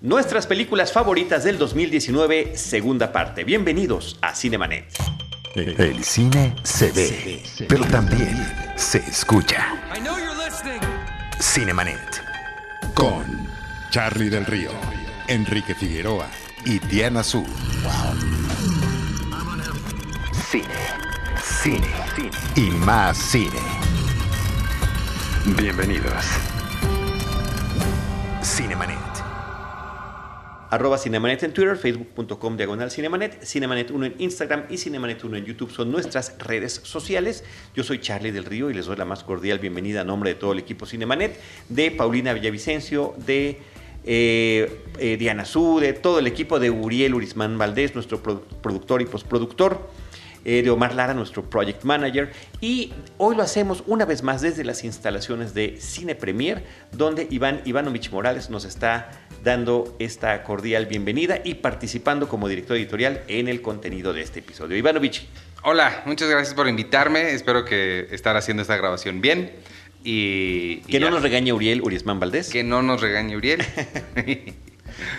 Nuestras películas favoritas del 2019, segunda parte. Bienvenidos a Cinemanet. El cine se ve, pero también se escucha. Cinemanet. Con Charlie del Río, Enrique Figueroa y Diana Su. Cine, cine, cine y más cine. Bienvenidos. Cinemanet. Arroba Cinemanet en Twitter, facebook.com diagonal Cinemanet, Cinemanet 1 en Instagram y Cinemanet 1 en YouTube son nuestras redes sociales. Yo soy Charlie del Río y les doy la más cordial bienvenida a nombre de todo el equipo Cinemanet, de Paulina Villavicencio, de eh, eh, Diana Su, de todo el equipo de Uriel Urismán Valdés, nuestro produ- productor y postproductor. eh, de Omar Lara, nuestro project manager. Y hoy lo hacemos una vez más desde las instalaciones de Cine Premier, donde Iván Ivanovich Morales nos está dando esta cordial bienvenida y participando como director editorial en el contenido de este episodio. Ivanovich, Hola, muchas gracias por invitarme. Espero que estar haciendo esta grabación bien. Y, y que no ya. nos regañe Uriel Urismán Valdés. Que no nos regañe Uriel.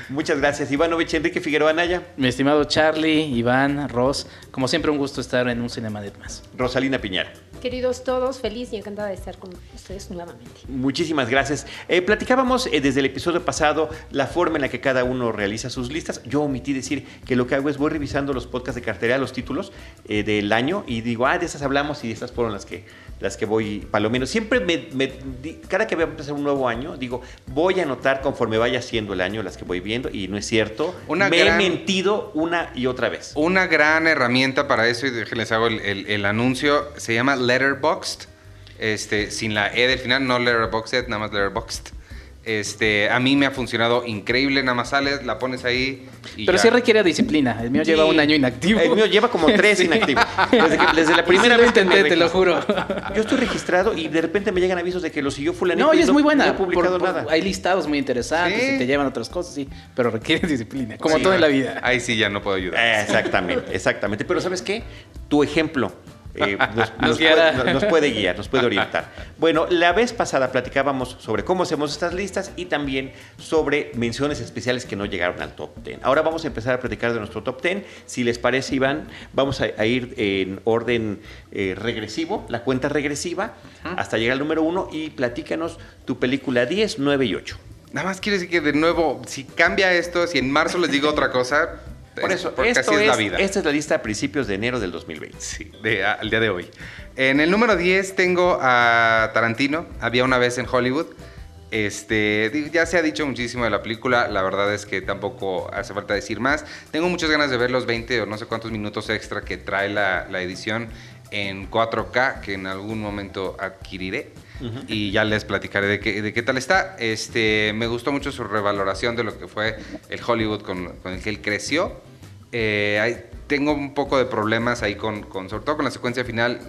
Muchas gracias, Ivanovich. Enrique Figueroa Anaya, Mi estimado Charlie, Iván, Ross, como siempre un gusto estar en un Cinemanet más. Rosalina Piñar. Queridos todos, feliz y encantada de estar con ustedes nuevamente. Muchísimas gracias. Eh, platicábamos eh, desde el episodio pasado la forma en la que cada uno realiza sus listas. Yo omití decir que lo que hago es voy revisando los podcasts de cartera, los títulos eh, del año y digo, ah, de esas hablamos y estas fueron las que, las que voy palomino. Siempre me, me cada que voy a empezar un nuevo año, digo, voy a anotar conforme vaya siendo el año las que voy viendo y no es cierto. Una me gran- he mentido una y otra vez. Una gran herramienta para eso, y déjenles hago el, el- el anuncio, se llama Letterboxd. Este, sin la E del final, no Letterboxd, nada más Letterboxd. Este, a mí me ha funcionado increíble, nada más sales, la pones ahí y Pero ya. sí requiere disciplina. El mío lleva un año inactivo. El mío lleva como tres Sí. inactivos. Desde, que- desde la primera Sí vez que me intenté, te lo juro. Yo estoy registrado y de repente me llegan avisos de que lo siguió fulanito. No, y es muy buena. No he publicado por- por- nada. Hay listados muy interesantes Sí. y te llevan otras cosas, sí. Pero requiere disciplina, como Sí, todo en la vida. Ahí sí ya no puedo ayudar. Exactamente, exactamente. Pero ¿sabes qué? Tu ejemplo eh, nos, puede, nos puede guiar, nos puede orientar. Bueno, la vez pasada platicábamos sobre cómo hacemos estas listas y también sobre menciones especiales que no llegaron al top 10. Ahora vamos a empezar a platicar de nuestro top 10. Si les parece, Iván, vamos a, a ir en orden eh, regresivo, la cuenta regresiva, hasta llegar al número 1 y platícanos tu película 10, 9 y 8. Nada más quiero decir que de nuevo, si cambia esto, si en marzo les digo otra cosa, Por es eso, porque esto así es, es, la vida. esta es la lista a principios de enero del 2020. Sí, de, a- al día de hoy. En el número 10 tengo a Tarantino, Había una vez en Hollywood. Este, ya se ha dicho muchísimo de la película, la verdad es que tampoco hace falta decir más. Tengo muchas ganas de ver los 20 o no sé cuántos minutos extra que trae la, la edición en 4K que en algún momento adquiriré. Y ya les platicaré de qué, de qué tal está. Este, me gustó mucho su revaloración de lo que fue el Hollywood con, con el que él creció. Eh, tengo un poco de problemas ahí con, sobre todo con la secuencia final,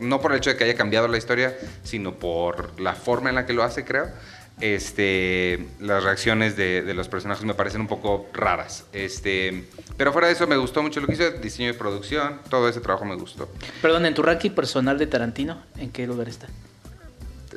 no por el hecho de que haya cambiado la historia, sino por la forma en la que lo hace, creo. Este, las reacciones de, los personajes me parecen un poco raras. Este, pero fuera de eso me gustó mucho lo que hizo, diseño de producción, todo ese trabajo me gustó. Perdón, en tu ranking personal de Tarantino, ¿en qué lugar está?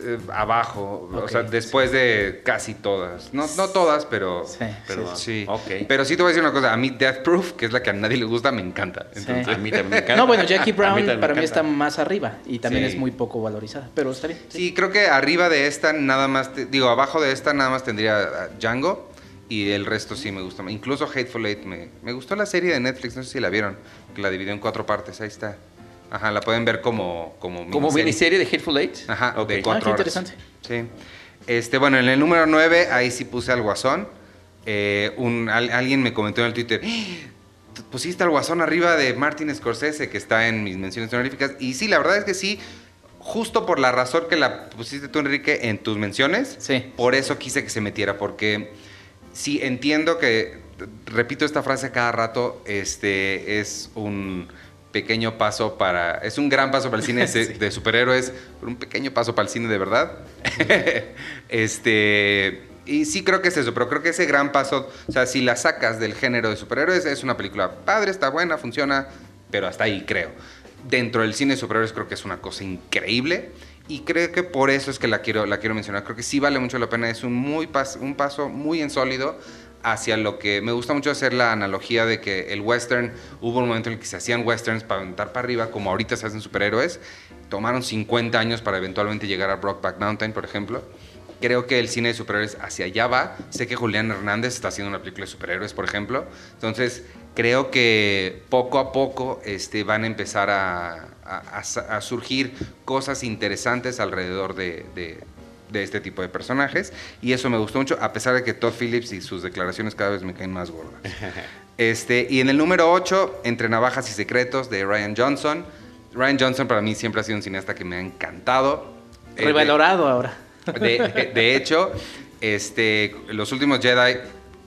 Eh, abajo, o sea, después de casi todas. No, no todas, pero Sí, pero sí. Pero sí te voy a decir una cosa, a mí Death Proof, que es la que a nadie le gusta, me encanta. Sí. Entonces, A mí también me encanta. No, bueno, Jackie Brown para mí está más arriba y también Sí. es muy poco valorizada, pero está bien. Sí, creo que arriba de esta nada más, te- digo, abajo de esta nada más tendría Django y el resto sí me gusta. Incluso Hateful Eight me, me gustó la serie de Netflix, no sé si la vieron, que la dividió en cuatro partes, ahí está. Ajá, la pueden ver como como Como miniserie de Hateful Eight. Ajá, Ok. de cuatro Ah, qué horas. interesante. Sí. Este, bueno, en el número 9 ahí sí puse al Guasón. Eh, un, al- alguien me comentó en el Twitter, "¡Ah! ¿tú pusiste al Guasón arriba de Martin Scorsese, que está en mis menciones honoríficas. Y sí, la verdad es que sí, justo por la razón que la pusiste tú, Enrique, en tus menciones, Sí. por eso quise que se metiera, porque sí entiendo que, repito esta frase cada rato, este es un pequeño paso para, es un gran paso para el cine de, Sí. de superhéroes, pero un pequeño paso para el cine de verdad. este, y sí creo que es eso, pero creo que ese gran paso, o sea, si la sacas del género de superhéroes, es una película padre, está buena, funciona, pero hasta ahí creo. Dentro del cine de superhéroes creo que es una cosa increíble. Y creo que por eso es que la quiero, la quiero mencionar. Creo que sí vale mucho la pena. Es un, muy pas- un paso muy en sólido hacia lo que me gusta mucho hacer la analogía de que el western hubo un momento en el que se hacían westerns para aventar para arriba como ahorita se hacen superhéroes tomaron 50 años para eventualmente llegar a Brockback Mountain por ejemplo. Creo que el cine de superhéroes hacia allá va. Sé que Julián Hernández está haciendo una película de superhéroes por ejemplo. Entonces creo que poco a poco este, van a empezar a, a- surgir cosas interesantes alrededor de, de- de este tipo de personajes. Y eso me gustó mucho, a pesar de que Todd Phillips y sus declaraciones cada vez me caen más gordas. Este, y en el número 8, Entre Navajas y Secretos, de Ryan Johnson. Ryan Johnson para mí siempre ha sido un cineasta que me ha encantado. Eh, de- Revalorado ahora. de, de- de hecho, este, los últimos Jedi,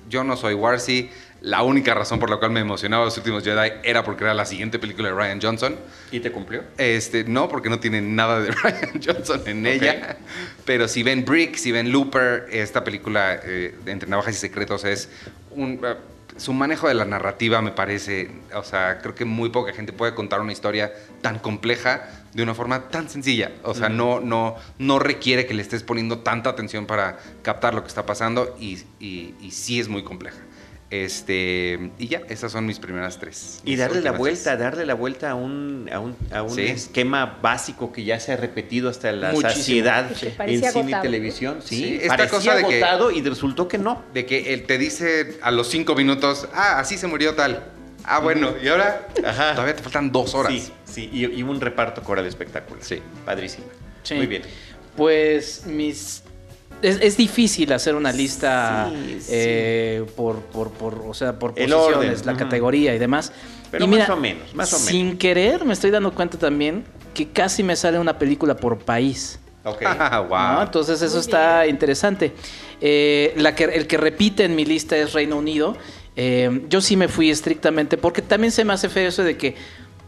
yo no soy Warsi. La única razón por la cual me emocionaba los últimos Jedi era porque era la siguiente película de Ryan Johnson. ¿Y te cumplió? Este, no, porque no tiene nada de Ryan Johnson en ella. Pero si ven Brick, si ven Looper, esta película eh, Entre Navajas y Secretos es un. eh, su manejo de la narrativa me parece, o sea, creo que muy poca gente puede contar una historia tan compleja de una forma tan sencilla. O sea, no, no, no requiere que le estés poniendo tanta atención para captar lo que está pasando y, y, y sí es muy compleja. Este, y ya, esas son mis primeras tres. Y darle la vuelta, tres. darle la vuelta a un, a un, a un Sí. esquema básico que ya se ha repetido hasta la Muchísimo. saciedad que en cine y televisión. Sí, Sí, esta parecía cosa de que- agotado y resultó que no. De que él te dice a los cinco minutos, ah, así se murió tal. Ah, bueno, y ahora Ajá. todavía te faltan dos horas. Sí, sí, y, y un reparto coral espectacular. Sí. Padrísimo. Sí. Muy bien. Pues mis. Es, es difícil hacer una lista Sí, sí. eh, por, por, por, o sea, por El posiciones, orden, la categoría y demás. Pero Y más o menos, más o Sin querer me estoy dando cuenta también que casi me sale una película por país. Ok. wow. ¿no? Entonces eso Muy está interesante. Eh, la que, el que repite en mi lista es Reino Unido. Eh, yo sí me fui estrictamente porque también se me hace feo eso de que,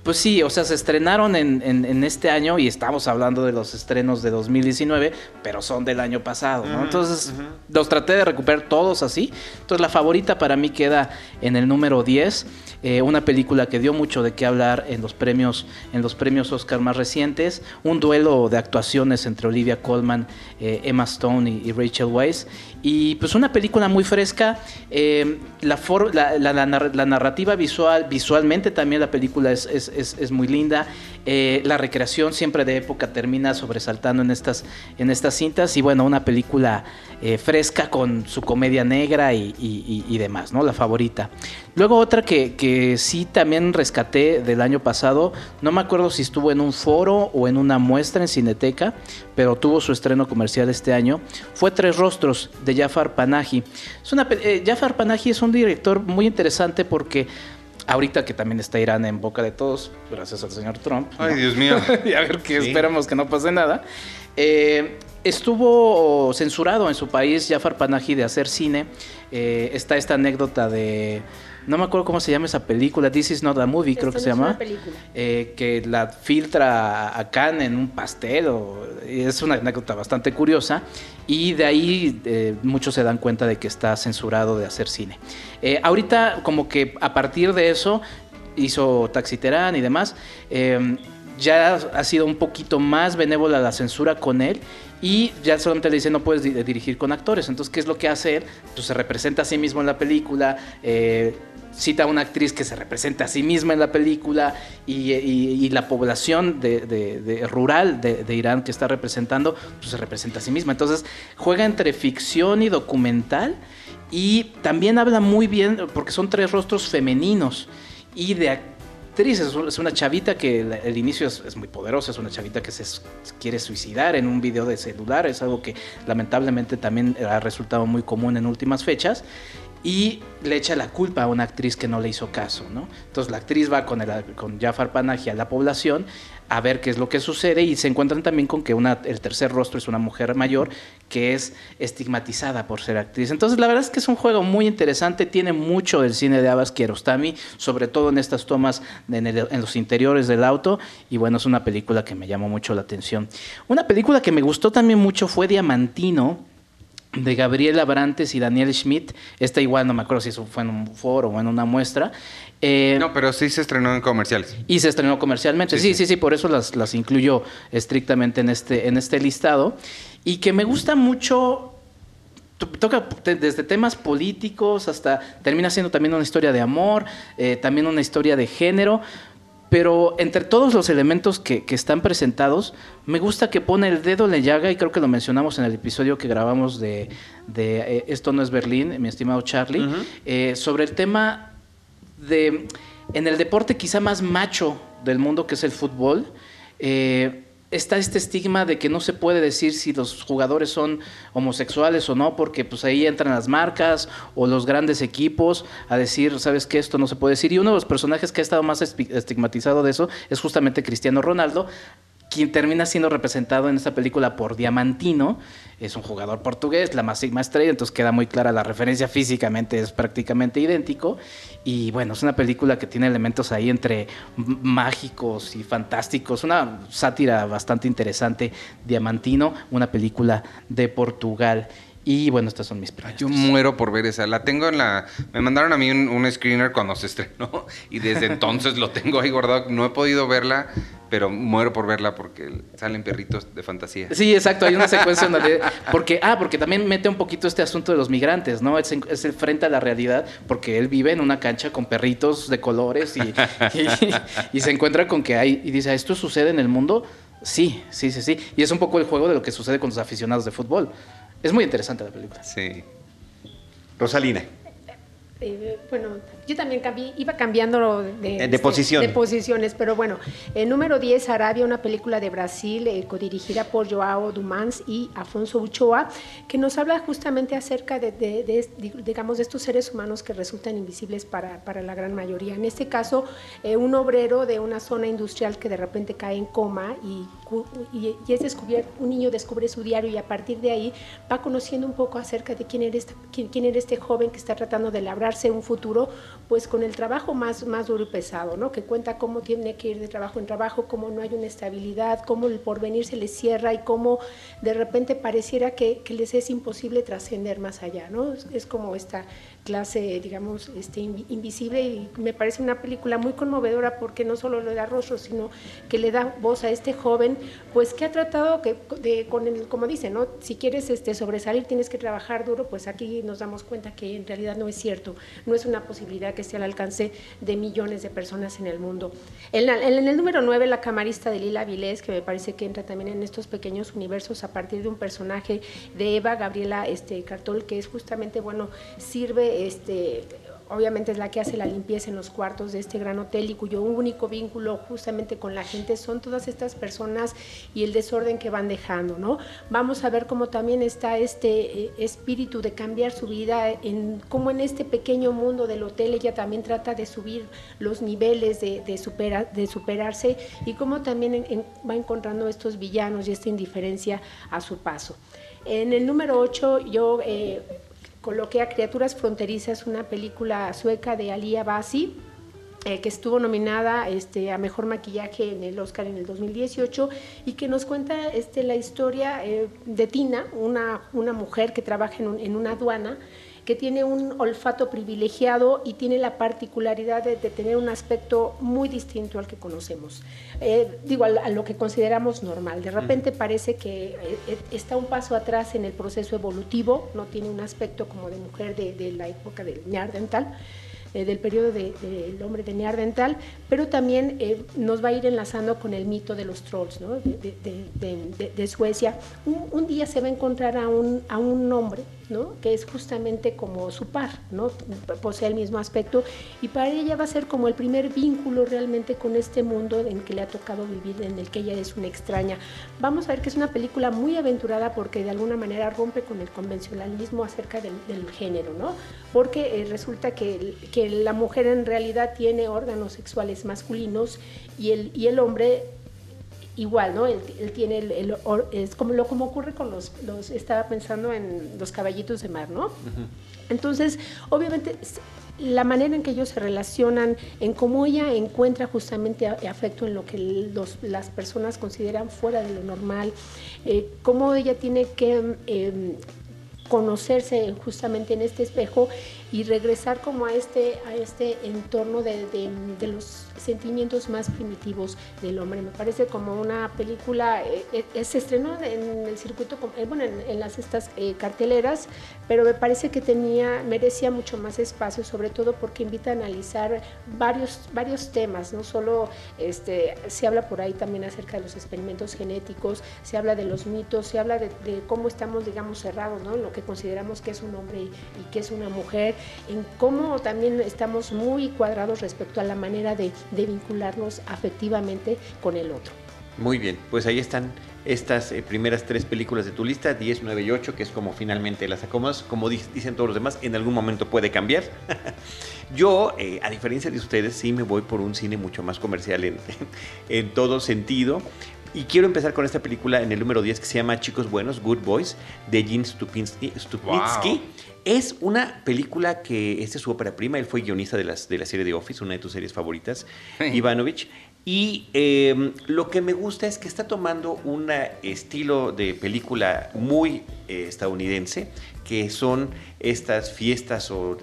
pues sí, o sea, se estrenaron en, en- en este año y estamos hablando de los estrenos de 2019, pero son del año pasado, ¿no? Entonces los traté de recuperar todos así. Entonces la favorita para mí queda en el número 10, eh, una película que dio mucho de qué hablar en los premios, en los premios Oscar más recientes, un duelo de actuaciones entre Olivia Colman, eh, Emma Stone y, y Rachel Weisz. Y pues una película muy fresca, eh, la, for- la, la- la nar- la narrativa visual, visualmente también la película es- es- es muy linda, Eh, la recreación siempre de época termina sobresaltando en estas, en estas cintas y bueno, una película eh, fresca con su comedia negra y, demás, ¿no? La favorita. Luego otra que, que sí también rescaté del año pasado, no me acuerdo si estuvo en un foro o en una muestra en Cineteca, pero tuvo su estreno comercial este año, fue Tres Rostros de Jafar Panahi. Es una, eh, Jafar Panahi es un director muy interesante porque ahorita que también está Irán en boca de todos, gracias al señor Trump. Ay, ¿no? Dios mío. y a ver que Sí. esperamos que no pase nada. Eh, estuvo censurado en su país Jafar Panahi de hacer cine. Eh, está esta anécdota de. No me acuerdo cómo se llama esa película, This is not a movie, creo que se no es llama. una película. eh, que la filtra a Khan en un pastel. o- es una anécdota bastante curiosa. Y de ahí eh, muchos se dan cuenta de que está censurado de hacer cine. Eh, ahorita, como que a partir de eso, hizo Taxi Terán y demás. eh, ya ha sido un poquito más benévola la censura con él y ya solamente le dice no puedes di- dirigir con actores. Entonces, ¿qué es lo que hace él? Pues se representa a sí mismo en la película, eh, cita a una actriz que se representa a sí misma en la película y, la población de, rural de, Irán que está representando, pues se representa a sí misma. Entonces, juega entre ficción y documental y también habla muy bien, porque son tres rostros femeninos y de actrices. Es una chavita que el, inicio es, muy poderosa, es una chavita que se quiere suicidar en un video de celular, es algo que lamentablemente también ha resultado muy común en últimas fechas. Y le echa la culpa a una actriz que no le hizo caso, ¿no? Entonces la actriz va con, el, con Jafar Panahi a la población a ver qué es lo que sucede y se encuentran también con que una, el tercer rostro es una mujer mayor que es estigmatizada por ser actriz. Entonces la verdad es que es un juego muy interesante, tiene mucho del cine de Abbas Kiarostami, sobre todo en estas tomas en, los interiores del auto y bueno, es una película que me llamó mucho la atención. Una película que me gustó también mucho fue Diamantino, de Gabriel Abrantes y Daniel Schmidt. Esta igual no me acuerdo si eso fue en un foro o en una muestra. Eh, No, pero sí se estrenó en comerciales. y se estrenó comercialmente. Sí, Sí, sí, sí, por eso las, las incluyo estrictamente en este, en este listado. Y que me gusta mucho toca desde temas políticos hasta termina siendo también una historia de amor, eh, también una historia de género. Pero entre todos los elementos que, están presentados, me gusta que pone el dedo en la llaga, y creo que lo mencionamos en el episodio que grabamos de, de Esto no es Berlín, mi estimado Charlie, sobre el tema de, en el deporte quizá más macho del mundo, que es el fútbol, eh, está este estigma de que no se puede decir si los jugadores son homosexuales o no, porque pues ahí entran las marcas o los grandes equipos a decir, sabes que esto no se puede decir. Y uno de los personajes que ha estado más estigmatizado de eso es justamente Cristiano Ronaldo, quien termina siendo representado en esta película por Diamantino, es un jugador portugués, la máxima estrella, entonces queda muy clara la referencia físicamente, es prácticamente idéntico. Y bueno, es una película que tiene elementos ahí entre mágicos y fantásticos, una sátira bastante interesante, Diamantino, una película de Portugal. Y bueno, estas son mis preguntas. Yo muero por ver esa. La tengo en la. Me mandaron a mí un, un, screener cuando se estrenó y desde entonces lo tengo ahí guardado. No he podido verla pero muero por verla porque salen perritos de fantasía. Sí, exacto, hay una secuencia donde... Porque, ah, porque también mete un poquito este asunto de los migrantes, ¿no? Es, es el frente a la realidad porque él vive en una cancha con perritos de colores y, y, se encuentra con que hay... Y dice, ¿esto sucede en el mundo? Sí, sí, sí, sí. Y es un poco el juego de lo que sucede con los aficionados de fútbol. Es muy interesante la película. Sí. Rosalina. Eh, bueno, yo también iba cambiando de, eh, posición. de, posiciones, pero bueno, el número 10, Arabia, una película de Brasil, eh, codirigida por Joao Dumans y Afonso Uchoa, que nos habla justamente acerca de, digamos, de estos seres humanos que resultan invisibles para, para la gran mayoría. En este caso, un obrero de una zona industrial que de repente cae en coma y, y, es descubierto, un niño descubre su diario y a partir de ahí va conociendo un poco acerca de quién era este, quién, quién era este joven que está tratando de labrarse un futuro pues con el trabajo más, más duro y pesado, ¿no? que cuenta cómo tiene que ir de trabajo en trabajo, cómo no hay una estabilidad, cómo el porvenir se les cierra y cómo de repente pareciera que, les es imposible trascender más allá. ¿no? Es, como esta clase, digamos, este, invisible y me parece una película muy conmovedora porque no solo le da rostro, sino que le da voz a este joven, pues que ha tratado que, de, con el, como dice, ¿no? si quieres este, sobresalir tienes que trabajar duro, pues aquí nos damos cuenta que en realidad no es cierto, no es una posibilidad que esté al alcance de millones de personas en el mundo. En, el número 9, la camarista de Lila Vilés, que me parece que entra también en estos pequeños universos a partir de un personaje de Eva Gabriela este, Cartol, que es justamente, bueno, sirve este, obviamente es la que hace la limpieza en los cuartos de este gran hotel y cuyo único vínculo justamente con la gente son todas estas personas y el desorden que van dejando, ¿no? Vamos a ver cómo también está este eh, espíritu de cambiar su vida, en cómo en este pequeño mundo del hotel ella también trata de subir los niveles de, superarse y cómo también va encontrando estos villanos y esta indiferencia a su paso. En el número 8 yo... Eh, coloqué a Criaturas Fronterizas, una película sueca de Alia Basi, eh, que estuvo nominada este, a Mejor Maquillaje en el Oscar en el 2018 y que nos cuenta este, la historia eh, de Tina, una, mujer que trabaja en una aduana que tiene un olfato privilegiado y tiene la particularidad de, tener un aspecto muy distinto al que conocemos, eh, digo, a, lo que consideramos normal. De repente parece que eh, eh, está un paso atrás en el proceso evolutivo, no tiene un aspecto como de mujer de, de la época del neandertal. Eh, del periodo del hombre de Neandertal, pero también eh, nos va a ir enlazando con el mito de los trolls ¿no? de, Suecia. Un, día se va a encontrar a un, a un hombre ¿no? que es justamente como su par, ¿no? posee el mismo aspecto y para ella va a ser como el primer vínculo realmente con este mundo en que le ha tocado vivir, en el que ella es una extraña. Vamos a ver que es una película muy aventurada porque de alguna manera rompe con el convencionalismo acerca del, género, ¿no? porque eh, resulta que, la mujer en realidad tiene órganos sexuales masculinos y el hombre igual, ¿no? Él, tiene el, es como lo como ocurre con los, los, estaba pensando en los caballitos de mar, ¿no? Entonces, obviamente la manera en que ellos se relacionan, en cómo ella encuentra justamente afecto en lo que los, las personas consideran fuera de lo normal, eh, cómo ella tiene que em, conocerse justamente en este espejo y regresar como a este, a este entorno de, de, los sentimientos más primitivos del hombre. Me parece como una película, eh, eh, se estrenó en el circuito, eh, bueno, en, las estas carteleras, pero me parece que tenía, merecía mucho más espacio, sobre todo porque invita a analizar varios, varios temas, no solo este, se habla por ahí también acerca de los experimentos genéticos, se habla de los mitos, se habla de, cómo estamos, digamos, cerrados, ¿no? Lo que consideramos que es un hombre y, y que es una mujer, en cómo también estamos muy cuadrados respecto a la manera de, de vincularnos afectivamente con el otro. Muy bien, pues ahí están estas eh, primeras tres películas de tu lista, 10, 9 y 8, que es como finalmente las acomodas. Como dicen todos los demás, en algún momento puede cambiar. Yo, eh, a diferencia de ustedes, sí me voy por un cine mucho más comercial en, en todo sentido. Y quiero empezar con esta película en el número 10 que se llama Chicos Buenos, Good Boys, de Gene Stupinski. Es una película que, esta es su ópera prima, él fue guionista de, las, de la serie de Office, una de tus series favoritas, Ivanovich. Y em, lo que me gusta es que está tomando un estilo de película muy eh, estadounidense, que son estas fiestas o,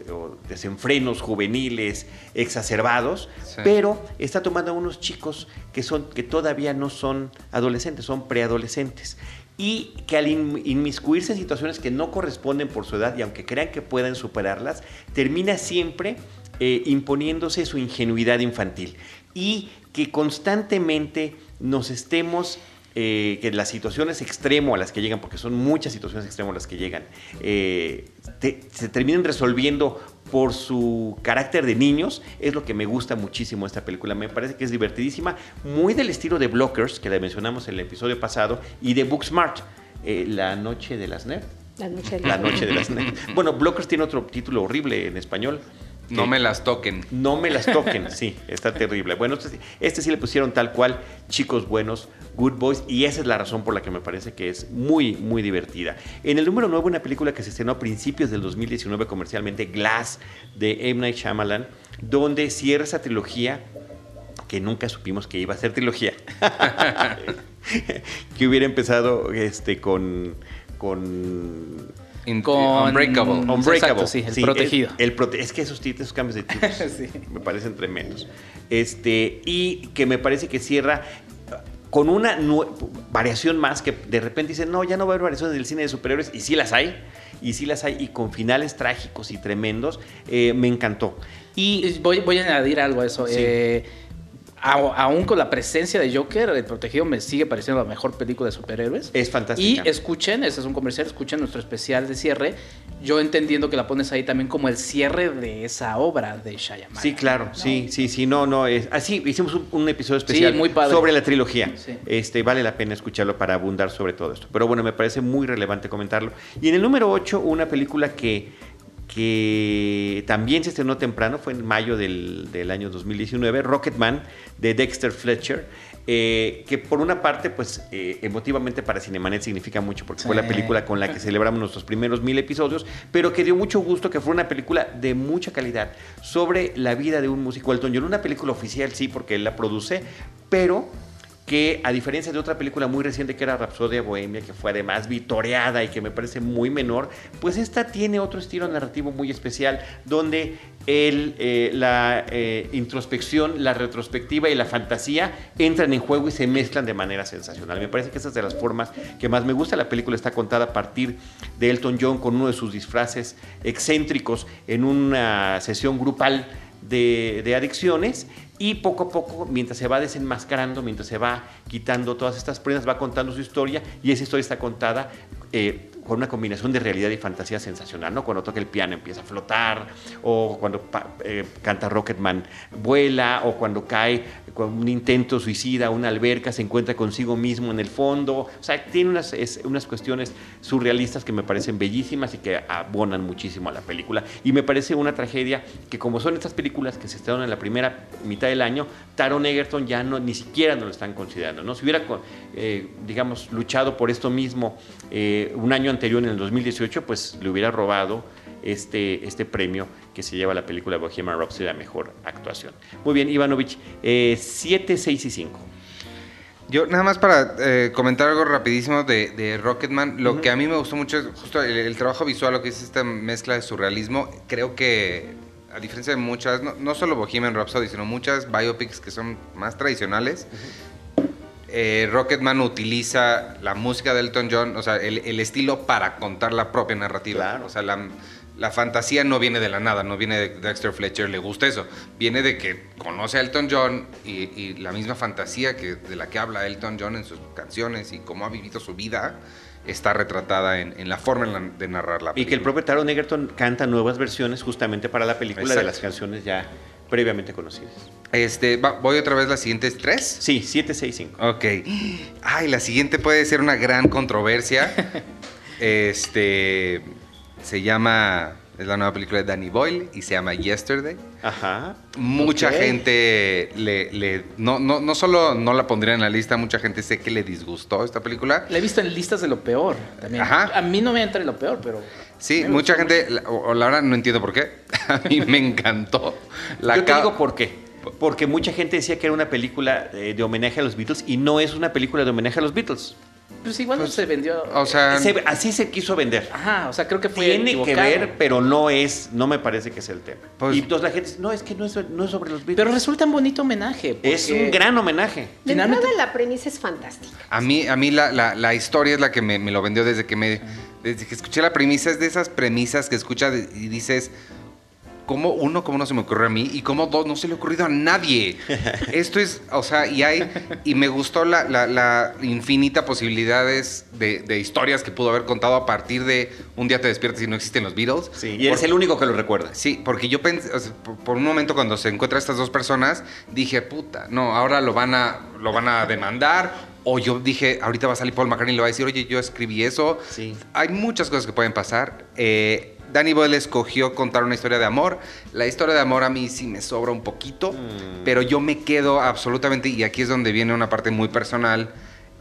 desenfrenos juveniles exacerbados, pero está tomando a unos chicos que, son, que todavía no son adolescentes, son preadolescentes. Y que al inmiscuirse en situaciones que no corresponden por su edad y aunque crean que puedan superarlas, termina siempre eh, imponiéndose su ingenuidad infantil. Y que constantemente nos estemos eh, que las situaciones extremo a las que llegan, porque son muchas situaciones extremo a las que llegan, eh, se terminen resolviendo por su carácter de niños, es lo que me gusta muchísimo esta película. Me parece que es divertidísima, muy del estilo de Blockers, que la mencionamos en el episodio pasado, y de Booksmart, eh, La Noche de las Nerds. La Noche de, la noche de las Nerds. Bueno, Blockers tiene otro título horrible en español. No me las toquen. No me las toquen, sí, está terrible. Bueno, este, este, sí le pusieron tal cual, chicos buenos, good boys, y esa es la razón por la que me parece que es muy, muy divertida. En el número 9, una película que se estrenó a principios del 2019 comercialmente, Glass, de M. Night Shyamalan, donde cierra esa trilogía que nunca supimos que iba a ser trilogía. que hubiera empezado este, con, con con Unbreakable. Unbreakable. sí, el protegido. El, es que esos, títulos, cambios de títulos me parecen tremendos. Este, y que me parece que cierra con una variación más que de repente dicen, no, ya no va a haber variaciones del cine de superhéroes, y sí las hay, y sí las hay, y con finales trágicos y tremendos, eh, me encantó. Y voy, voy a añadir algo a eso. Eh, aún con la presencia de Joker, El Protegido me sigue pareciendo la mejor película de superhéroes. Es fantástica. Y escuchen, ese es un comercial, escuchen nuestro especial de cierre. Yo entendiendo que la pones ahí también como el cierre de esa obra de Shyamalan. Sí, claro, sí, sí, sí, no, no, es así, hicimos un, episodio especial sobre la trilogía. Este, vale la pena escucharlo para abundar sobre todo esto. Pero bueno, me parece muy relevante comentarlo. Y en el número 8, una película que que también se estrenó temprano, fue en mayo del, del año 2019, Rocketman de Dexter Fletcher, eh, que por una parte, pues eh, emotivamente para Cinemanet significa mucho, porque fue la película con la que celebramos nuestros primeros mil episodios, pero que dio mucho gusto que fue una película de mucha calidad sobre la vida de un músico Elton John, una película oficial sí, porque él la produce, pero que a diferencia de otra película muy reciente que era Rapsodia Bohemia, que fue además vitoreada y que me parece muy menor, pues esta tiene otro estilo narrativo muy especial, donde el, eh, la eh, introspección, la retrospectiva y la fantasía entran en juego y se mezclan de manera sensacional. Me parece que esa es de las formas que más me gusta. La película está contada a partir de Elton John con uno de sus disfraces excéntricos en una sesión grupal de, de adicciones y poco a poco, mientras se va desenmascarando, mientras se va quitando todas estas prendas, va contando su historia y esa historia está contada eh, con una combinación de realidad y fantasía sensacional, ¿no? Cuando toca el piano empieza a flotar, o cuando eh, canta Rocketman vuela, o cuando cae con un intento suicida una alberca, se encuentra consigo mismo en el fondo. O sea, tiene unas, unas cuestiones surrealistas que me parecen bellísimas y que abonan muchísimo a la película. Y me parece una tragedia que como son estas películas que se estrenaron en la primera mitad del año, Taron Egerton ya no, ni siquiera nos lo están considerando, ¿no? Si hubiera, eh, digamos, luchado por esto mismo eh, un año anterior, en el 2018, pues le hubiera robado este, este premio que se lleva la película Bohemian Rhapsody la mejor actuación. Muy bien, Ivanovich, 7, eh, 6 y 5. Yo nada más para eh, comentar algo rapidísimo de, de Rocketman, lo que a mí me gustó mucho es justo el, el trabajo visual, lo que es esta mezcla de surrealismo. Creo que, a diferencia de muchas, no, no solo Bohemian Rhapsody, sino muchas biopics que son más tradicionales, eh, Rocketman utiliza la música de Elton John, o sea, el, el estilo para contar la propia narrativa. Claro. O sea, la, la fantasía no viene de la nada, no viene de Dexter Fletcher, le gusta eso. Viene de que conoce a Elton John y, y la misma fantasía que, de la que habla Elton John en sus canciones y cómo ha vivido su vida está retratada en, en la forma en la- de narrar la Y que el película. propio Taron Egerton canta nuevas versiones justamente para la película de las canciones ya previamente conocidas. Este, va- voy otra vez las siguientes tres. Sí, 765. Ok. Ay, la siguiente puede ser una gran controversia. este se llama es la nueva película de Danny Boyle y se llama Yesterday. Ajá. Mucha gente le, le- no, no, no solo no la pondría en la lista, mucha gente sé que le disgustó esta película. La he visto en listas de lo peor también. Ajá. A mí no me entra en lo peor, pero. Sí, me mucha gente, la- o, la verdad no entiendo por qué. A mí me encantó. La Yo te digo por qué. Porque mucha gente decía que era una película eh, de homenaje a los Beatles y no es una película de homenaje a los Beatles. Pues igual no se vendió. O sea, Se- así se quiso vender. Ajá, o sea, creo que fue. Tiene que ver, pero no es, no me parece que es el tema. Pues- y entonces la gente dice, no, es que no es, no es sobre los Beatles. Pero resulta un bonito homenaje. es un gran homenaje. De Finalmente- entrada la premisa es fantástica. A mí, a mí la, la- la historia es la que me, me lo vendió desde que me desde que escuché la premisa. Es de esas premisas que escuchas y dices, ¿cómo uno, cómo no se me ocurrió a mí? Y cómo dos, no se le ha ocurrido a nadie. Esto es, o sea, y hay, y me gustó la, la- la infinita posibilidades de, de historias que pudo haber contado a partir de un día te despiertas y no existen los Beatles. Sí, y eres el único que lo recuerda. Sí, porque yo pensé, o sea, por, por un momento cuando se encuentran estas dos personas, dije, puta, no, ahora lo van a, lo van a demandar. O yo dije, ahorita va a salir Paul McCartney y le va a decir, oye, yo escribí eso. Sí. Hay muchas cosas que pueden pasar. Eh, Danny Boyle escogió contar una historia de amor. La historia de amor a mí sí me sobra un poquito, Mm. pero yo me quedo absolutamente, y aquí es donde viene una parte muy personal,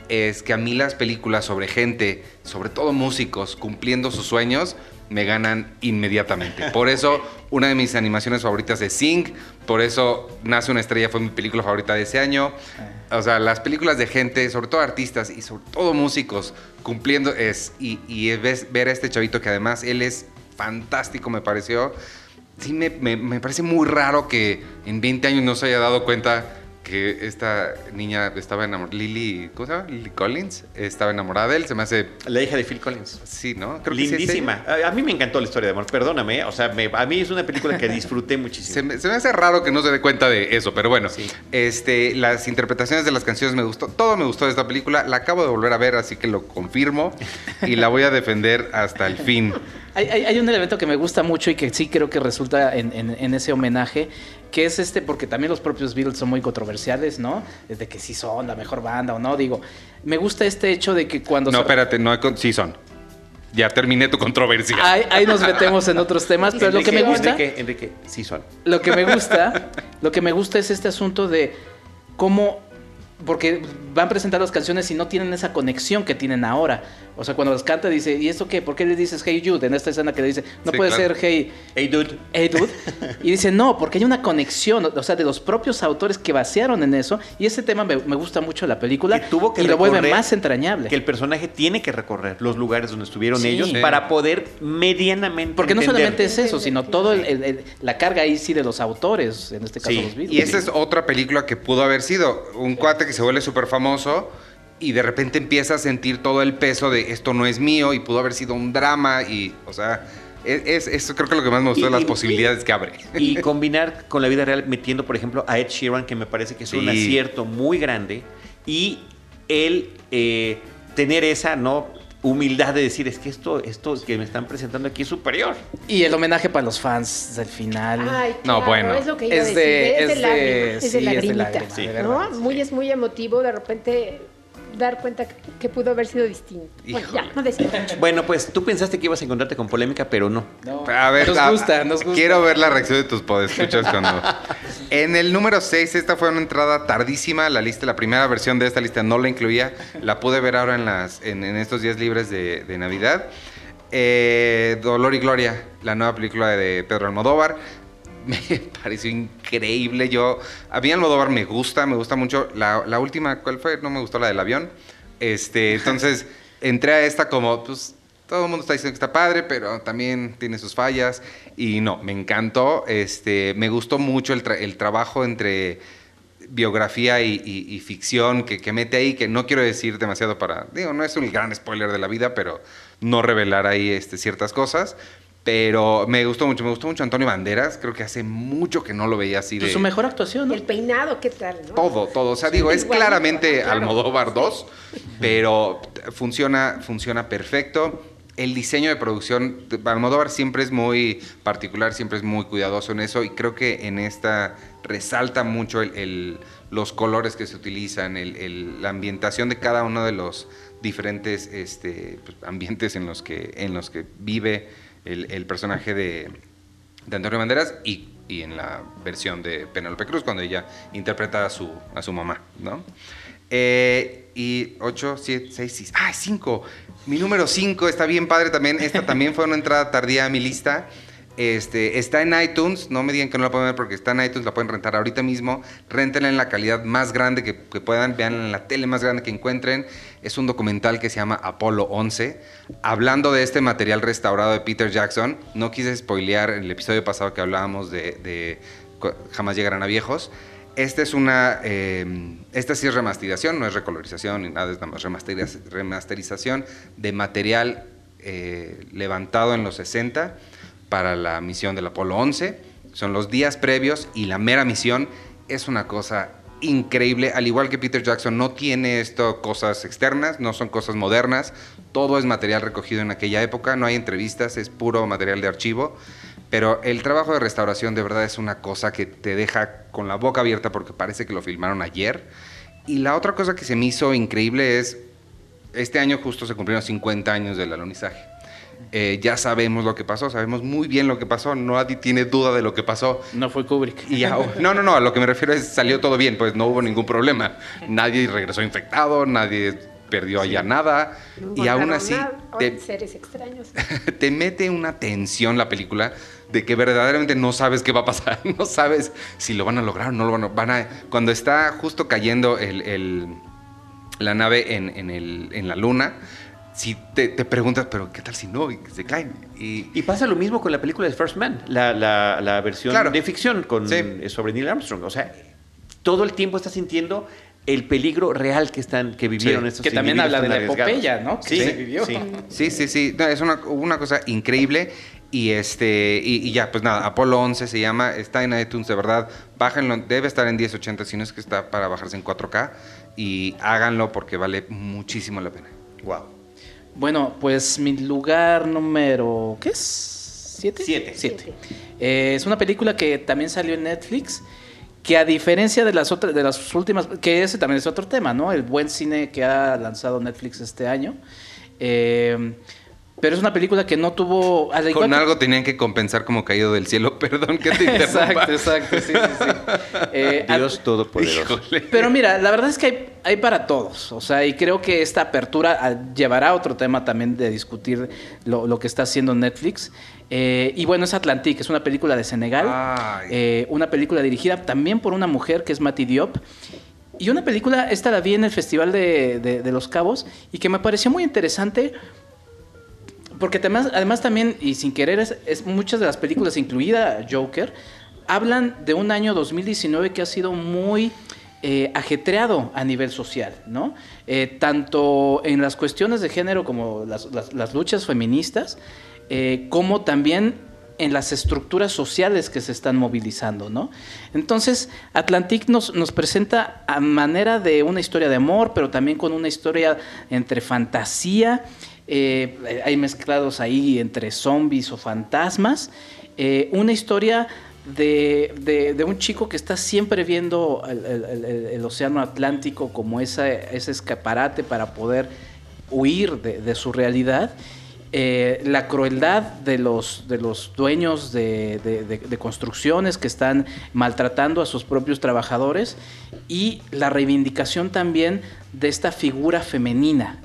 es que a mí las películas sobre gente, sobre todo músicos, cumpliendo sus sueños, me ganan inmediatamente. Por eso, una de mis animaciones favoritas es Sing, por eso Nace una estrella fue mi película favorita de ese año. O sea, las películas de gente, sobre todo artistas y sobre todo músicos, cumpliendo es, y, y ves- ver a este chavito que además él es fantástico, me pareció. Sí, me, me- me parece muy raro que en 20 años no se haya dado cuenta que esta niña estaba enamorada. Lily, ¿cómo se llama? Lily Collins estaba enamorada de él. Se me hace. La hija de Phil Collins. Sí, ¿no? Creo que sí Lindísima. a, a mí me encantó la historia de amor, perdóname. O sea, me- a mí es una película que disfruté muchísimo. Se me, se me hace raro que no se dé cuenta de eso, pero bueno. Sí. Este, las interpretaciones de las canciones me gustó. Todo me gustó de esta película. La acabo de volver a ver, así que lo confirmo. y la voy a defender hasta el fin. Hay, hay- hay un elemento que me gusta mucho y que sí creo que resulta en, en- en ese homenaje, que es este, porque también los propios Beatles son muy controversiales, ¿no? Desde que sí son la mejor banda o no, digo, me gusta este hecho de que cuando... No, se- espérate, no hay con- sí son. Ya terminé tu controversia. Ahí, ahí nos metemos en otros temas, pero lo que me Enrique, gusta... Enrique, Enrique, sí son. Lo que me gusta, lo que me gusta es este asunto de cómo porque van a presentar las canciones y no tienen esa conexión que tienen ahora. O sea, cuando las canta dice, ¿y esto qué? ¿Por qué le dices Hey Jude? En esta escena que le dice, no Sí, puede claro. ser Hey, Hey, dude. Hey Dude. Y dice, no, porque hay una conexión, o sea, de los propios autores que vaciaron en eso. Y ese tema me, me gusta mucho de la película Que tuvo que y lo vuelve más entrañable. Que el personaje tiene que recorrer los lugares donde estuvieron Sí. ellos Sí. para poder medianamente. Porque no solamente es eso, sino todo el- el- el- la carga ahí sí de los autores, en este caso Sí, los Beatles. Y esa es otra película que pudo haber sido un cuate que se vuelve súper famoso y de repente empieza a sentir todo el peso de esto no es mío y pudo haber sido un drama y, o sea, es, es- eso creo que es lo que más me gustó de las y- posibilidades que abre. Y combinar con la vida real metiendo, por ejemplo, a Ed Sheeran, que me parece que es un acierto muy grande. Y él eh, tener esa no humildad de decir, es que esto, esto que me están presentando aquí es superior. Y el homenaje para los fans del final. Ay, No, claro, bueno. Es lo que iba Es a decir. de- es, es de de- lágrima. sí, Es es de lágrima, de ¿no? Muy, es muy emotivo de repente dar cuenta que, pudo haber sido distinto. Bueno, ya, no decía. Bueno, pues tú pensaste que ibas a encontrarte con polémica, pero no. No, A ver, nos a- gusta, nos gusta. Quiero ver la reacción de tus podescuchas cuando. En el número 6, esta fue una entrada tardísima. La lista, la primera versión de esta lista no la incluía. La pude ver ahora en, las, en, en estos días libres de, de Navidad. Eh, Dolor y Gloria, la nueva película de Pedro Almodóvar. me pareció increíble. Yo, a mí Almodóvar me gusta, me gusta mucho. La, la última, ¿cuál fue? No me gustó la del avión. Este, entonces, entré a esta como, pues, todo el mundo está diciendo que está padre, pero también tiene sus fallas. Y no, me encantó. Este, me gustó mucho el, tra- el trabajo entre biografía y, y- y ficción que, que mete ahí, que no quiero decir demasiado para, digo, no es un gran spoiler de la vida, pero no revelar ahí este, ciertas cosas. Pero me gustó mucho, me gustó mucho Antonio Banderas, creo que hace mucho que no lo veía así de... Pues su mejor actuación, ¿no? El peinado, ¿qué tal? no? Todo, todo. O sea, digo, es claramente claro. Almodóvar 2, pero funciona, funciona perfecto. El diseño de producción, de- Almodóvar siempre es muy particular, siempre es muy cuidadoso en eso y creo que en esta resalta mucho el- el- los colores que se utilizan, el- el- la ambientación de cada uno de los diferentes este, pues, ambientes en los que, en los que vive el, el personaje de, de Antonio Banderas y, y en la versión de Penélope Cruz, cuando ella interpreta a su, a su mamá, ¿no? Eh, y 8, 7, 6, 6. ¡Ah, 5! Mi número 5 está bien padre también. Esta también fue una entrada tardía a mi lista. Este, está en iTunes, no me digan que no la pueden ver porque está en iTunes, la pueden rentar ahorita mismo. Réntenla en la calidad más grande que, puedan, vean en la tele más grande que encuentren. Es un documental que se llama Apolo 11. Hablando de este material restaurado de Peter Jackson, no quise spoilear el episodio pasado que hablábamos de, de Jamás llegarán a viejos. Esta es una. eh, esta sí es remasterización, no es recolorización ni nada, es más remasteriz- remasterización de material eh, levantado en los 60 para la misión del Apolo 11. Son los días previos y la mera misión es una cosa increíble. Al igual que Peter Jackson, no tiene esto cosas externas, no son cosas modernas. Todo es material recogido en aquella época, no hay entrevistas, es puro material de archivo. Pero el trabajo de restauración de verdad es una cosa que te deja con la boca abierta porque parece que lo filmaron ayer. Y la otra cosa que se me hizo increíble es, este año justo se cumplieron 50 años del alunizaje. Eh, ya sabemos lo que pasó, sabemos muy bien lo que pasó, nadie tiene duda de lo que pasó. No fue Kubrick. Y ahora- no, no, no, a lo que me refiero es salió todo bien, pues no hubo ningún problema. Nadie regresó infectado, nadie perdió allá nada. No y aún así nada, te, seres extraños. te mete una tensión la película de que verdaderamente no sabes qué va a pasar, no sabes si lo van a lograr o no lo van a... Van a cuando está justo cayendo el, el- la nave en, en el- en la luna, si te, te preguntas, pero ¿qué tal si no? Y se caen. Y, Y pasa lo mismo con la película de First Man, la, la- la versión Claro. de ficción con, Sí. eh, sobre Neil Armstrong. O sea, todo el tiempo estás sintiendo el peligro real que están que vivieron Sí. estos Que también habla de la epopeya, ¿no? Que Sí, se vivió. sí. Sí, sí, sí. No, es una, una cosa increíble. Y este y, y ya, pues nada, Apolo 11 se llama, está en iTunes, de verdad. Bájenlo, debe estar en 1080, si no es que está para bajarse en 4K. Y háganlo porque vale muchísimo la pena. Wow. Bueno, pues mi lugar número. ¿Qué es? ¿Siete? Siete. Siete. Eh, es una película que también salió en Netflix. Que a diferencia de las otras, de las últimas, que ese también es otro tema, ¿no? El buen cine que ha lanzado Netflix este año. Eh, pero es una película que no tuvo. al igual Con que- algo tenían que compensar como caído del cielo. Perdón que te interrumpa. Exacto, exacto, sí, sí, sí. Eh, al- Dios Todopoderoso. Híjole. Pero mira, la verdad es que hay, hay para todos. O sea, y creo que esta apertura ah, llevará a otro tema también de discutir lo, lo que está haciendo Netflix. Eh, y bueno, es Atlantique, es una película de Senegal. Eh, una película dirigida también por una mujer que es Mati Diop. Y una película, esta la vi en el Festival de, de- de Los Cabos y que me pareció muy interesante. Porque además, además también, y sin querer, es, muchas de las películas, incluida Joker, hablan de un año 2019 que ha sido muy eh, ajetreado a nivel social, ¿no? Eh, tanto en las cuestiones de género como las, las- las luchas feministas, eh, como también en las estructuras sociales que se están movilizando, ¿no? Entonces, Atlantic nos, nos presenta a manera de una historia de amor, pero también con una historia entre fantasía, eh, hay mezclados ahí entre zombies o fantasmas, eh, una historia de, un chico que está siempre viendo el, océano Atlántico como ese escaparate para poder huir de, su realidad. Eh, la crueldad de los, dueños de, construcciones que están maltratando a sus propios trabajadores y la reivindicación también de esta figura femenina.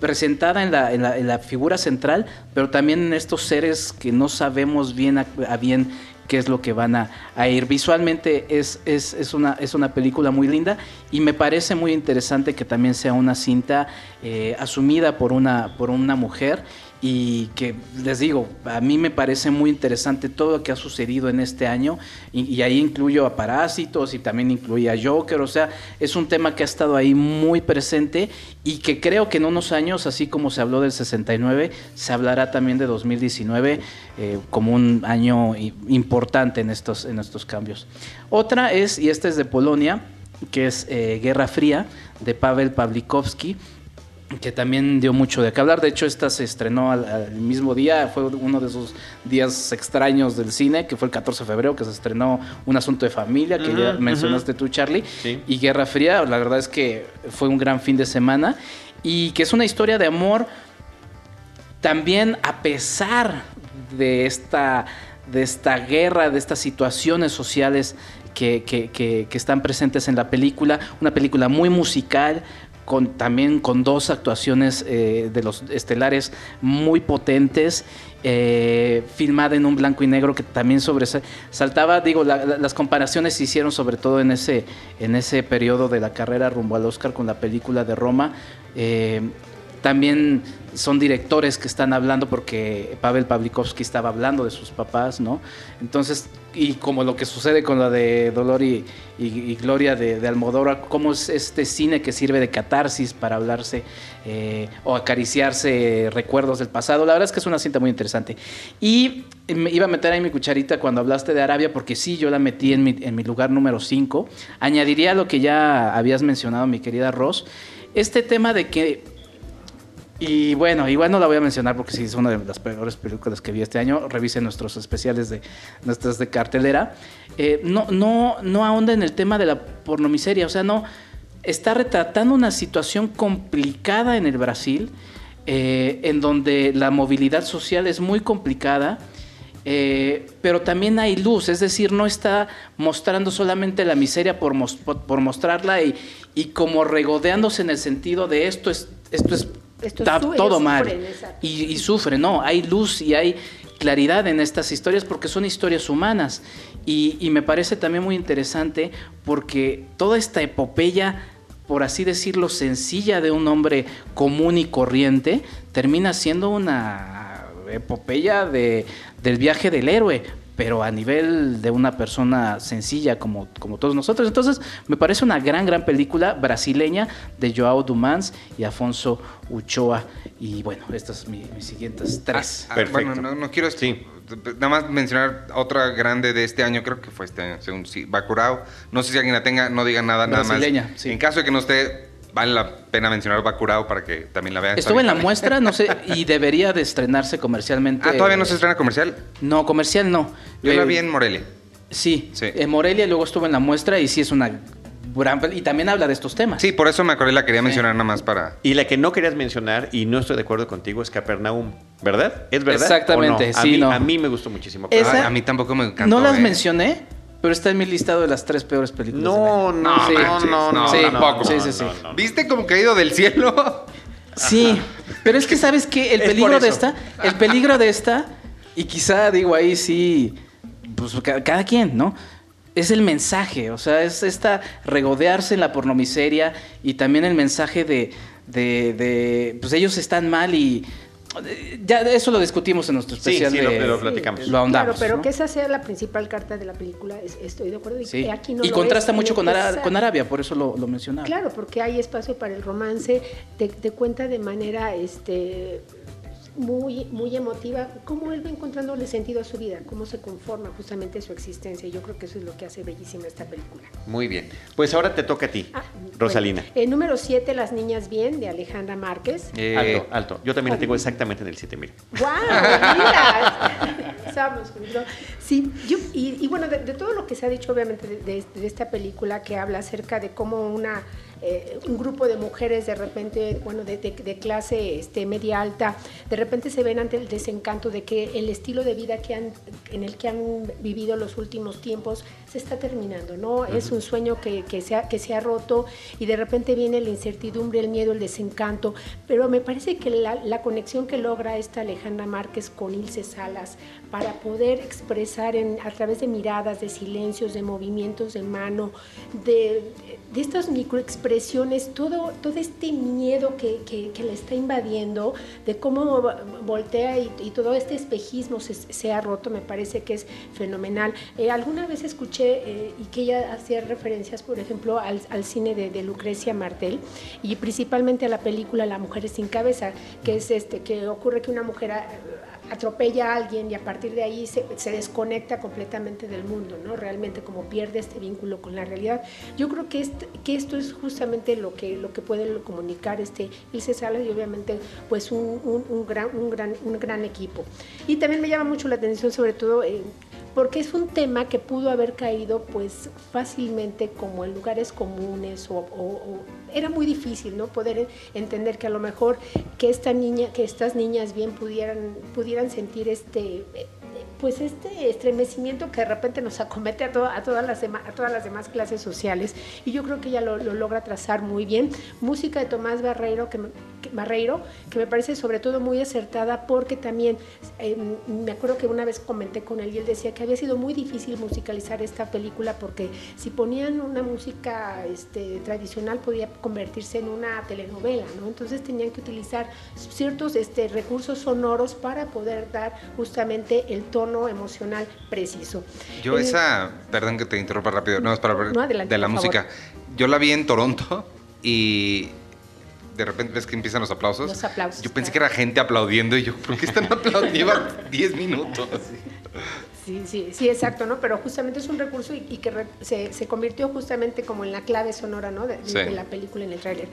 Presentada en la, la- figura central, pero también en estos seres que no sabemos bien a, bien qué es lo que van a, a ir. Visualmente es, es, es, una, es una película muy linda y me parece muy interesante que también sea una cinta eh, asumida por una, por una mujer y que les digo, a mí me parece muy interesante todo lo que ha sucedido en este año y, ahí incluyo a Parásitos y también incluye a Joker, o sea, es un tema que ha estado ahí muy presente y que creo que en unos años, así como se habló del 69, se hablará también de 2019 eh, como un año importante en estos, en estos cambios. Otra es, y esta es de Polonia, que es eh, Guerra Fría, de Pavel Pawlikowski que también dio mucho de qué hablar. De hecho, esta se estrenó al, al, mismo día, fue uno de esos días extraños del cine, que fue el 14 de febrero, que se estrenó Un Asunto de Familia, que uh -huh, ya mencionaste uh -huh. tú, Charlie, sí. y Guerra Fría. La verdad es que fue un gran fin de semana y que es una historia de amor también a pesar de esta, de esta guerra, de estas situaciones sociales que, que, que, que están presentes en la película. Una película muy musical, también con dos actuaciones eh, de los estelares muy potentes, eh, filmada en un blanco y negro que también sobresaltaba, digo, la, la, las comparaciones se hicieron sobre todo en ese, en ese periodo de la carrera rumbo al Oscar con la película de Roma. Eh, también son directores que están hablando porque Pavel Pawlikowski estaba hablando de sus papás, ¿no? Entonces, y como lo que sucede con la de Dolor y, Gloria de, de, Almodóvar, cómo es este cine que sirve de catarsis para hablarse eh, o acariciarse recuerdos del pasado. La verdad es que es una cinta muy interesante. Y me iba a meter ahí mi cucharita cuando hablaste de Arabia, porque sí, yo la metí en mi, en mi lugar número 5. Añadiría lo que ya habías mencionado, mi querida Ross, este tema de que y bueno, igual no la voy a mencionar porque sí es una de las peores películas que vi este año. Revisen nuestros especiales de nuestras de cartelera. Eh, no, no, no ahonda en el tema de la pornomiseria. O sea, no está retratando una situación complicada en el Brasil, eh, en donde la movilidad social es muy complicada. Eh, pero también hay luz, es decir, no está mostrando solamente la miseria por, por, por mostrarla y, y como regodeándose en el sentido de esto es, esto es esto está todo mal. sufren, y, y sufre, no, hay luz y hay claridad en estas historias porque son historias humanas. Y, y, me parece también muy interesante porque toda esta epopeya, por así decirlo, sencilla de un hombre común y corriente, termina siendo una epopeya de, del viaje del héroe, pero a nivel de una persona sencilla como, como todos nosotros. Entonces, me parece una gran, gran película brasileña de Joao Dumans y Afonso Uchoa. Y bueno, estas son mis, mis siguientes tres. Ah, ah, bueno, no, no, quiero sí. nada más mencionar otra grande de este año, creo que fue este año, según sí, Bacurao. No sé si alguien la tenga, no diga nada, brasileña, nada más. Sí. En caso de que no esté vale la pena mencionar Bacurao para que también la vean. Estuve en la muestra, no sé, y debería de estrenarse comercialmente. Ah, ¿todavía no se estrena comercial? No, comercial no. Yo eh, la vi en Morelia. Sí, sí. en Morelia luego estuve en la muestra y sí es una gran... Y también habla de estos temas. Sí, por eso me acordé, la quería sí. mencionar nada más para... Y la que no querías mencionar, y no estoy de acuerdo contigo, es Capernaum, ¿verdad? ¿Es verdad? Exactamente, no? A sí, mí, no. A mí me gustó muchísimo. Esa, a, a, mí tampoco me encantó. No las eh. mencioné, pero está en mi listado de las tres peores películas. No, no, sí. no, no, no, sí, tampoco. Sí, sí, sí. No, no, ¿Viste como caído del cielo? Sí, pero es que sabes que el peligro de esta, el peligro de esta, y quizá digo ahí sí, pues cada quien, ¿no? Es el mensaje, o sea, es esta regodearse en la pornomiseria y también el mensaje de, de, de pues ellos están mal y ya eso lo discutimos en nuestro especial. Sí, sí, de, lo, lo, platicamos. Lo ahondamos. Claro, pero ¿no? que esa sea la principal carta de la película, estoy de acuerdo. Sí. Aquí no y contrasta es, mucho con, Ara con, Arabia, por eso lo, lo, mencionaba. Claro, porque hay espacio para el romance, te, te cuenta de manera este, muy, muy emotiva cómo él va encontrándole sentido a su vida, cómo se conforma justamente su existencia. Yo creo que eso es lo que hace bellísima esta película. Muy bien. Pues ahora te toca a ti, ah, Rosalina. Bueno, el número 7, Las Niñas Bien, de Alejandra Márquez. Eh, alto, alto. Yo también la tengo exactamente en el 7, mira. Estamos Sí, yo, y, y, bueno, de, de, todo lo que se ha dicho, obviamente, de, de, de esta película que habla acerca de cómo una eh, un grupo de mujeres de repente, bueno, de, de, de, clase este, media alta, de repente se ven ante el desencanto de que el estilo de vida que han, en el que han vivido los últimos tiempos se está terminando, ¿no? Uh -huh. Es un sueño que, que, se ha, que se ha roto y de repente viene la incertidumbre, el miedo, el desencanto, pero me parece que la, la conexión que logra esta Alejandra Márquez con Ilse Salas para poder expresar en, a través de miradas, de silencios, de movimientos de mano, de, de estas microexpresiones, todo, todo este miedo que, que, le está invadiendo, de cómo voltea y, todo este espejismo se, ha roto, me parece que es fenomenal. Eh, alguna vez escuché eh, y que ella hacía referencias, por ejemplo, al, al cine de, de, Lucrecia Martel y principalmente a la película La mujer sin cabeza, que es este, que ocurre que una mujer atropella a alguien y a partir de ahí se, desconecta completamente del mundo, ¿no? Realmente como pierde este vínculo con la realidad. Yo creo que, que esto es justamente lo que, lo que puede comunicar este Ilse Salas y obviamente pues un, un, gran, un, gran, un gran equipo. Y también me llama mucho la atención sobre todo eh, porque es un tema que pudo haber caído pues fácilmente como en lugares comunes o, era muy difícil no poder entender que a lo mejor que esta niña que estas niñas bien pudieran pudieran sentir este pues este estremecimiento que de repente nos acomete a, todas, las demás clases sociales. Y yo creo que ella lo, logra trazar muy bien. Música de Tomás Barreiro, que, Barreiro, que me parece sobre todo muy acertada porque también em, me acuerdo que una vez comenté con él y él decía que había sido muy difícil musicalizar esta película porque si ponían una música este, tradicional podía convertirse en una telenovela, ¿no? Entonces tenían que utilizar ciertos este, recursos sonoros para poder dar justamente el tono emocional preciso. Yo eh, esa, perdón que te interrumpa rápido, no es para ver de la música. Yo la vi en Toronto y de repente ves que empiezan los aplausos. Los aplausos. Yo pensé que era gente aplaudiendo y yo, ¿por qué están aplaudiendo? Lleva 10 minutos. Sí, sí, sí, exacto, ¿no? Pero justamente es un recurso y, que se, se, convirtió justamente como en la clave sonora, ¿no? De, la película en el tráiler.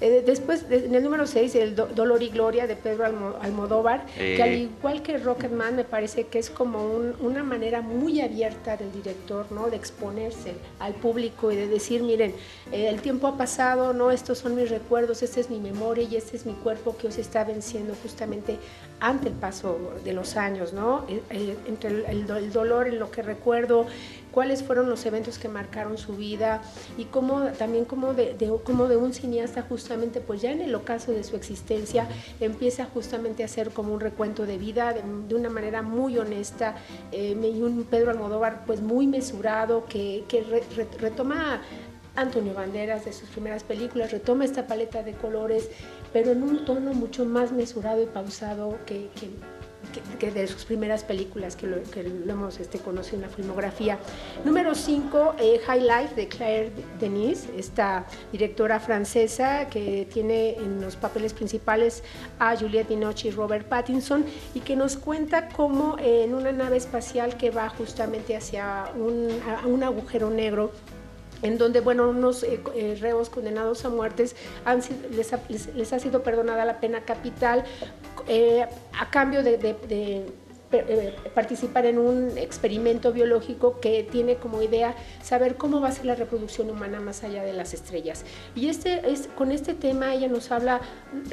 Eh, después, en el número 6, el Dolor y Gloria de Pedro Almodóvar, que al eh. igual que Rocketman me parece que es como una manera muy abierta del director, ¿no? De exponerse al público y de decir, miren, eh, el tiempo ha pasado, ¿no? Estos son mis recuerdos, esta es mi memoria y este es mi cuerpo que os está venciendo justamente ante el paso de los años, ¿no? entre el el dolor en lo que recuerdo, cuáles fueron los eventos que marcaron su vida y cómo también como de, de, un cineasta justamente pues ya en el ocaso de su existencia empieza justamente a hacer como un recuento de vida de, una manera muy honesta eh, y un Pedro Almodóvar pues muy mesurado que, retoma Antonio Banderas de sus primeras películas, retoma esta paleta de colores, pero en un tono mucho más mesurado y pausado que que, de sus primeras películas que lo, hemos este, conocido en la filmografía. Número 5, eh, High Life de Claire Denis, esta directora francesa que tiene en los papeles principales a Juliette Binoche y Robert Pattinson y que nos cuenta cómo en una nave espacial que va justamente hacia un agujero negro en donde, bueno, unos eh, eh, reos condenados a muertes les, ha, sido perdonada la pena capital eh, a cambio de, participar en un experimento biológico que tiene como idea saber cómo va a ser la reproducción humana más allá de las estrellas. Y este es, con este tema ella nos habla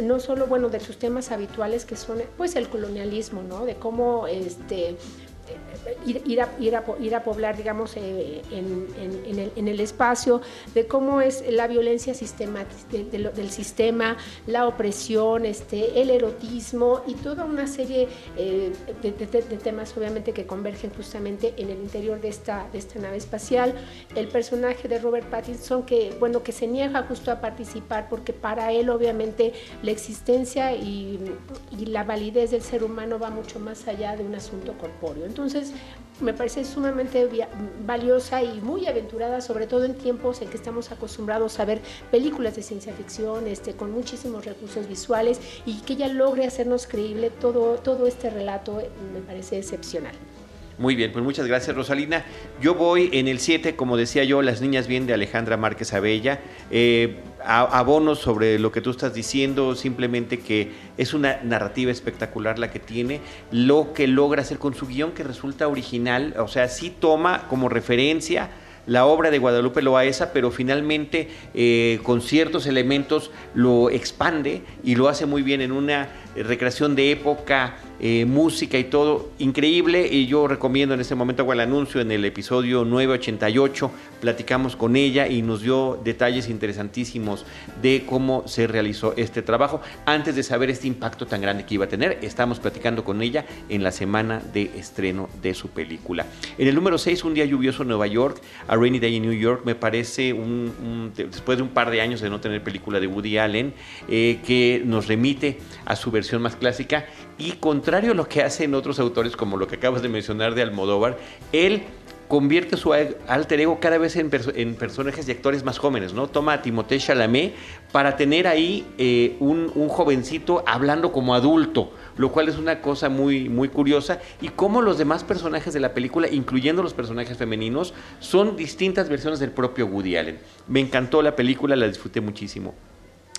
no solo bueno de sus temas habituales que son pues el colonialismo, ¿no? De cómo este ir, a, ir, a, ir, a, poblar, digamos, eh, en, el, espacio, de cómo es la violencia sistemática del sistema, la opresión, este, el erotismo y toda una serie eh, de, temas, obviamente, que convergen justamente en el interior de esta, de esta nave espacial. El personaje de Robert Pattinson, que, bueno, que se niega justo a participar porque para él, obviamente, la existencia y la validez del ser humano va mucho más allá de un asunto corpóreo. Entonces, me parece sumamente valiosa y muy aventurada, sobre todo en tiempos en que estamos acostumbrados a ver películas de ciencia ficción este, con muchísimos recursos visuales y que ella logre hacernos creíble todo, todo este relato, eh, me parece excepcional. Muy bien, pues muchas gracias Rosalina. Yo voy en el 7, como decía yo, Las Niñas Bien de Alejandra Márquez Abella. Eh, abono sobre lo que tú estás diciendo, simplemente que es una narrativa espectacular la que tiene, lo que logra hacer con su guion que resulta original, o sea, sí toma como referencia la obra de Guadalupe Loaesa, pero finalmente eh, con ciertos elementos lo expande y lo hace muy bien en una recreación de época eh, música y todo, increíble. Y yo recomiendo en este momento, hago el anuncio en el episodio 988, platicamos con ella y nos dio detalles interesantísimos de cómo se realizó este trabajo. Antes de saber este impacto tan grande que iba a tener, estamos platicando con ella en la semana de estreno de su película. En el número 6, Un día lluvioso en Nueva York, A Rainy Day in New York, me parece, un, después de un par de años de no tener película de Woody Allen, eh, que nos remite a su versión más clásica y contrario a lo que hacen otros autores, como lo que acabas de mencionar de Almodóvar, él convierte su alter ego cada vez en, personajes y actores más jóvenes, ¿no? Toma a Timothée Chalamet para tener ahí eh, un, jovencito hablando como adulto, lo cual es una cosa muy, muy curiosa, y cómo los demás personajes de la película, incluyendo los personajes femeninos, son distintas versiones del propio Woody Allen. Me encantó la película, la disfruté muchísimo.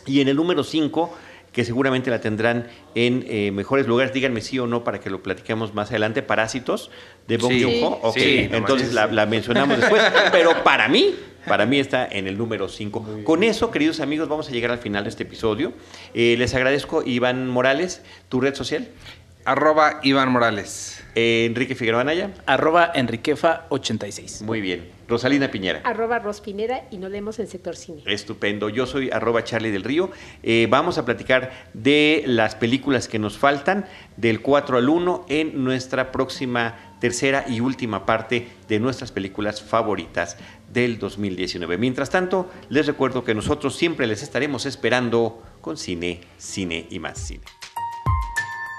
Y en el número 5 que seguramente la tendrán en eh, mejores lugares. Díganme sí o no para que lo platiquemos más adelante. Parásitos de Bong Joon-ho. entonces la, mencionamos después. Pero para mí, para mí está en el número 5. Con eso, queridos amigos, vamos a llegar al final de este episodio. Eh, les agradezco, Iván Morales, tu red social. Arroba Iván Morales. Eh, Enrique Figueroa Anaya. Arroba Enriquefa86. Muy bien. Rosalina Piñera. Arroba Ros y nos leemos en sector cine. Estupendo. Yo soy arroba Charlie del Río. Eh, vamos a platicar de las películas que nos faltan del 4 al 1 en nuestra próxima tercera y última parte de nuestras películas favoritas del 2019. Mientras tanto, les recuerdo que nosotros siempre les estaremos esperando con cine, cine y más cine.